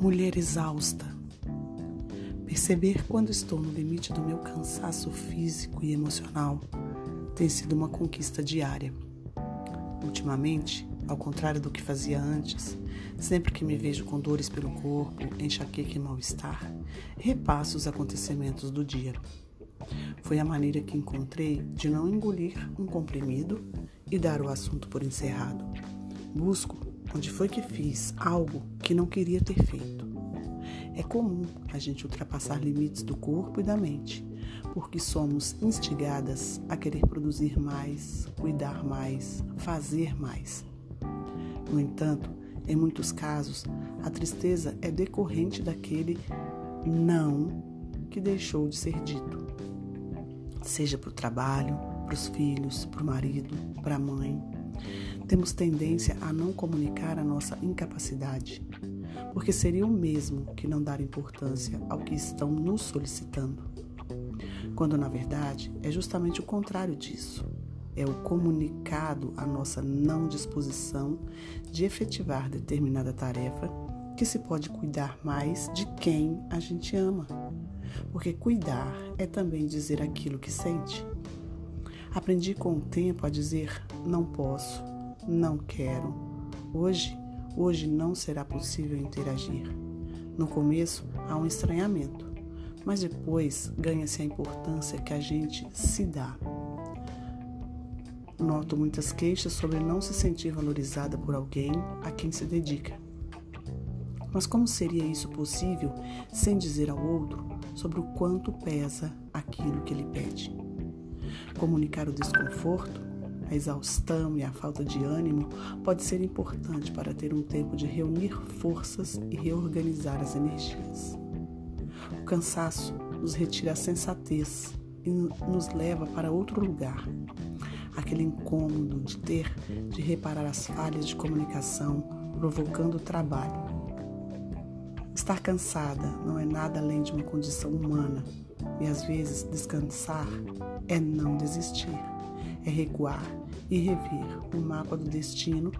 Mulher exausta. Perceber quando estou no limite do meu cansaço físico e emocional tem sido uma conquista diária. Ultimamente, ao contrário do que fazia antes, sempre que me vejo com dores pelo corpo, enxaqueca e mal-estar, repasso os acontecimentos do dia. Foi a maneira que encontrei de não engolir um comprimido e dar o assunto por encerrado. Busco onde foi que fiz algo que não queria ter feito. É comum a gente ultrapassar limites do corpo e da mente, porque somos instigadas a querer produzir mais, cuidar mais, fazer mais. No entanto, em muitos casos, a tristeza é decorrente daquele não que deixou de ser dito. Seja para o trabalho, para os filhos, para o marido, para a mãe, temos tendência a não comunicar a nossa incapacidade, porque seria o mesmo que não dar importância ao que estão nos solicitando. Quando na verdade é justamente o contrário disso. É o comunicado a nossa não disposição de efetivar determinada tarefa que se pode cuidar mais de quem a gente ama. Porque cuidar é também dizer aquilo que sente. Aprendi com o tempo a dizer não posso, não quero. Hoje, hoje não será possível interagir. No começo há um estranhamento, mas depois ganha-se a importância que a gente se dá. Noto muitas queixas sobre não se sentir valorizada por alguém a quem se dedica. Mas como seria isso possível sem dizer ao outro sobre o quanto pesa aquilo que ele pede? Comunicar o desconforto, a exaustão e a falta de ânimo pode ser importante para ter um tempo de reunir forças e reorganizar as energias. O cansaço nos retira a sensatez e nos leva para outro lugar. Aquele incômodo de ter de reparar as falhas de comunicação, provocando trabalho. Estar cansada não é nada além de uma condição humana e às vezes descansar é não desistir, é recuar e rever o mapa do destino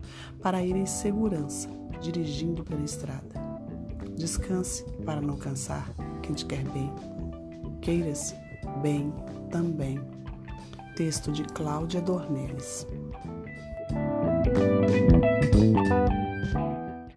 para ir em segurança, dirigindo pela estrada. Descanse para não cansar quem te quer bem. Queira-se bem também. Texto de Cláudia Dornelles.